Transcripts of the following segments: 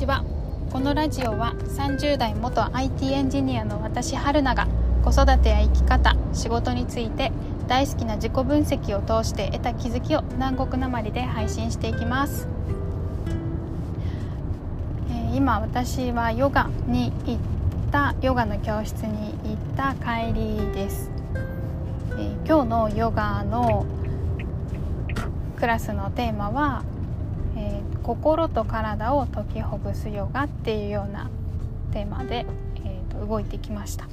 ちは。このラジオは30代元 IT エンジニアの私春菜が子育てや生き方仕事について大好きな自己分析を通して得た気づきを南国なまりで配信していきます、えー、今私はヨガに行ったヨガの教室に行った帰りです、えー、今日のヨガのクラスのテーマは心と体を解きほぐすヨガっていうようなテーマで、えーと、動いてきました。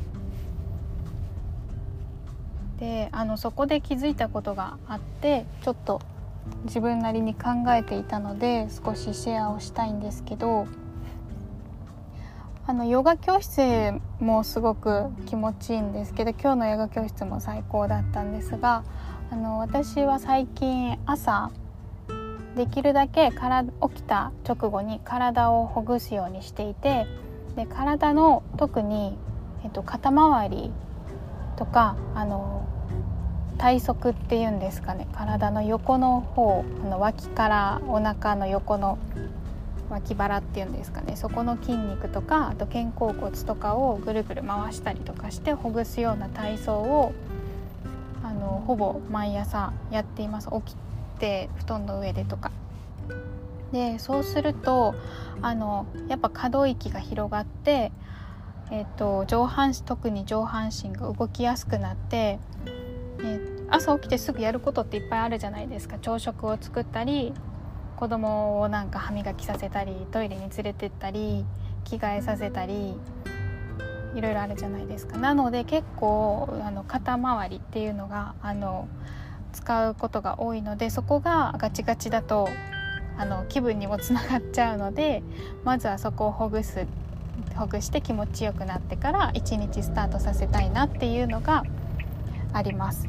であのそこで気づいたことがあってちょっと自分なりに考えていたので少しシェアをしたいんですけどあのヨガ教室もすごく気持ちいいんですけど今日のヨガ教室も最高だったんですがあの私は最近朝できるだけから起きた直後に体をほぐすようにしていてで体の特に、えっと、肩周りとかあの体側っていうんですかね体の横の方あの脇からお腹の横の脇腹っていうんですかねそこの筋肉とかあと肩甲骨とかをぐるぐる回したりとかしてほぐすような体操をあのほぼ毎朝やっています。起きて布団の上でとか。でそうするとあのやっぱ可動域が広がって、えーと、上半身特に上半身が動きやすくなって、えー、朝起きてすぐやることっていっぱいあるじゃないですか。朝食を作ったり子供をなんか歯磨きさせたりトイレに連れてったり着替えさせたりいろいろあるじゃないですか。なので結構あの肩周りっていうのがあの使うことが多いのでそこがガチガチだとあの気分にもつながっちゃうのでまずはそこをほぐすほぐして気持ちよくなってから一日スタートさせたいなっていうのがあります。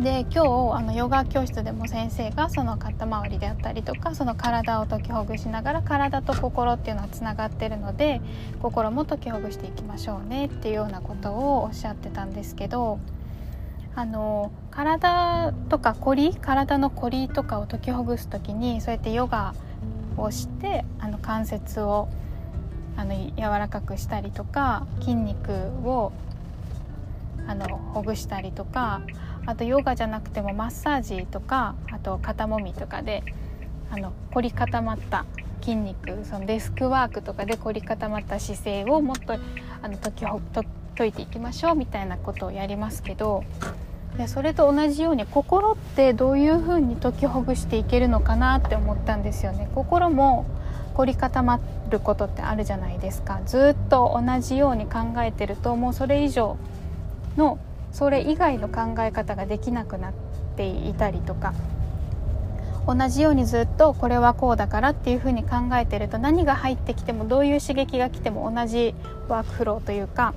で今日あのヨガ教室でも先生がその肩周りであったりとかその体を解きほぐしながら体と心っていうのはつながってるので心も解きほぐしていきましょうねっていうようなことをおっしゃってたんですけどあの体とか凝り体の凝りとかを解きほぐす時にそうやってヨガをしてあの関節をあの柔らかくしたりとか筋肉をあのほぐしたりとかあとヨガじゃなくてもマッサージとかあと肩もみとかであの凝り固まった筋肉そのデスクワークとかで凝り固まった姿勢をもっとあの解きほ解いていきましょうみたいなことをやりますけどでそれと同じように心ってどういうふうに解きほぐしていけるのかなって思ったんですよね。心も凝り固まることってあるじゃないですか。ずっと同じように考えてるともうそれ以上のそれ以外の考え方ができなくなっていたりとか。同じようにずっとこれはこうだからっていうふうに考えてると何が入ってきてもどういう刺激が来ても同じワークフローというか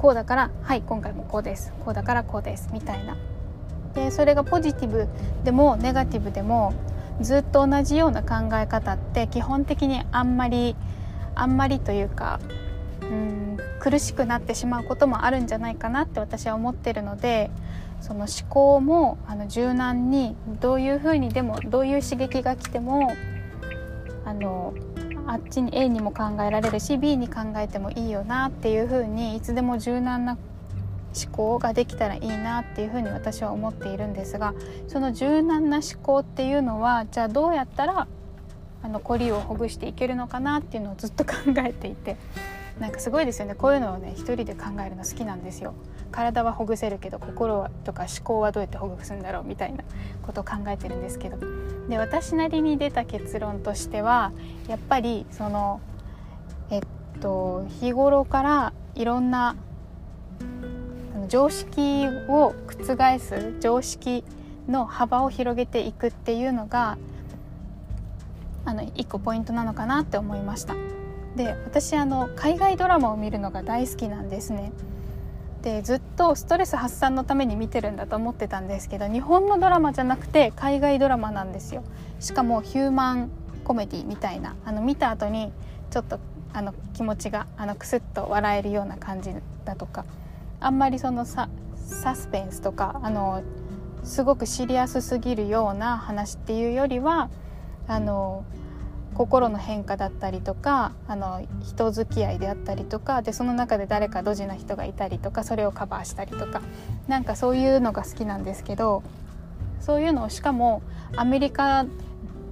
こうだからはい今回もこうです。こうだからこうです。みたいな。でそれがポジティブでもネガティブでもずっと同じような考え方って基本的にあんまりあんまりというかうん苦しくなってしまうこともあるんじゃないかなって私は思ってるのでその思考もあの柔軟にどういうふうにでもどういう刺激が来てもあのあっちに A にも考えられるし B に考えてもいいよなっていうふうにいつでも柔軟な思考ができたらいいなっていうふうに私は思っているんですがその柔軟な思考っていうのはじゃあどうやったらあの凝りをほぐしていけるのかなっていうのをずっと考えていてなんかすごいですよねこういうのをね一人で考えるの好きなんですよ。体はほぐせるけど心とか思考はどうやってほぐすんだろうみたいなことを考えてるんですけどで私なりに出た結論としてはやっぱりそのえっと日頃からいろんな常識を覆す常識の幅を広げていくっていうのがあの一個ポイントなのかなって思いました。で私あの海外ドラマを見るのが大好きなんですね。でずっとストレス発散のために見てるんだと思ってたんですけど日本のドラマじゃなくて海外ドラマなんですよ。しかもヒューマンコメディみたいな。あの見た後にちょっとあの気持ちがあのクスッと笑えるような感じだとかあんまりそのササスペンスとかあのすごくシリアスすぎるような話っていうよりはあの心の変化だったりとかあの人付き合いであったりとかでその中で誰かドジな人がいたりとかそれをカバーしたりとかなんかそういうのが好きなんですけどそういうのをしかもアメリカ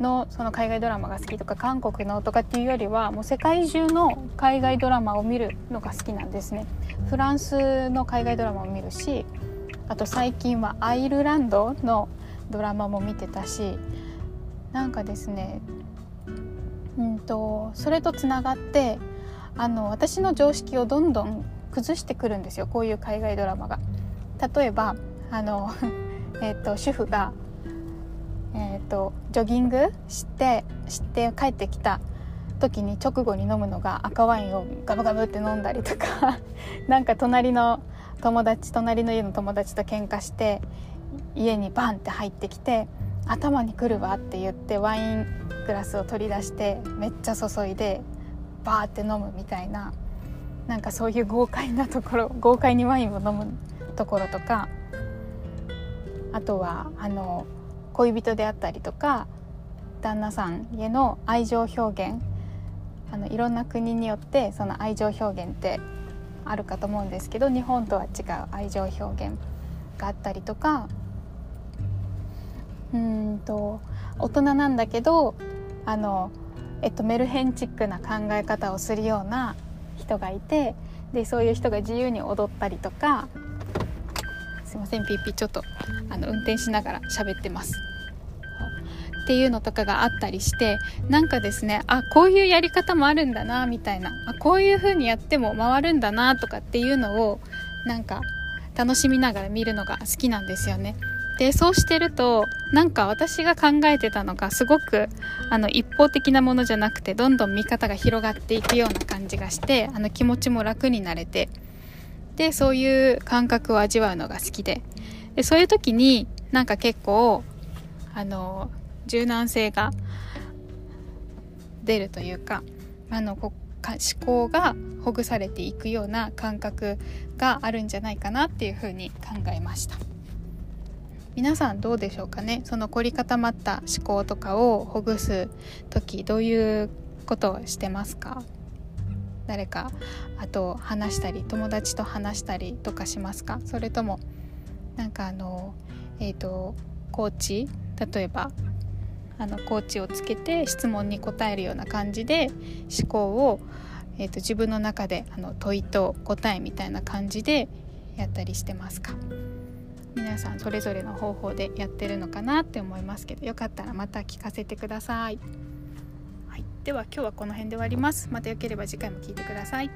のその海外ドラマが好きとか韓国のとかっていうよりはもう世界中の海外ドラマを見るのが好きなんですね。フランスの海外ドラマを見るしあと最近はアイルランドのドラマも見てたしなんかですねうんとそれとつながってあの私の常識をどんどん崩してくるんですよこういう海外ドラマが。例えばあの、えーと、主婦が、えーと、ジョギングしてして帰ってきた時に直後に飲むのが赤ワインをガブガブって飲んだりとか なんか隣の友達隣の家の友達と喧嘩して家にバンって入ってきて頭にくるわって言ってワイングラスを取り出してめっちゃ注いでバーって飲むみたいななんかそういう豪快なところ豪快にワインを飲むところとかあとはあの恋人であったりとか旦那さんへの愛情表現あのいろんな国によってその愛情表現ってあるかと思うんですけど日本とは違う愛情表現があったりとかうんと大人なんだけどあの、えっと、メルヘンチックな考え方をするような人がいてでそういう人が自由に踊ったりとかすいませんピーピーちょっとあの運転しながら喋ってます。っていうのとかがあったりしてなんかですねあこういうやり方もあるんだなみたいなあこういう風にやっても回るんだなとかっていうのをなんか楽しみながら見るのが好きなんですよね。でそうしてるとなんか私が考えてたのがすごくあの一方的なものじゃなくてどんどん見方が広がっていくような感じがしてあの気持ちも楽になれてでそういう感覚を味わうのが好きででそういう時になんか結構あの柔軟性が出るというかあのこ思考がほぐされていくような感覚があるんじゃないかなっていうふうに考えました。皆さんどうでしょうかね？その凝り固まった思考とかをほぐす時どういうことをしてますか？誰かあと話したり友達と話したりとかしますか？それともなんかあのえっ、ー、とコーチ？例えばあのコーチをつけて質問に答えるような感じで思考を、えーと自分の中であの問いと答えみたいな感じでやったりしてますか？皆さんそれぞれの方法でやってるのかなって思いますけどよかったらまた聞かせてください、はい、では今日はこの辺で終わります。またよければ次回も聞いてください。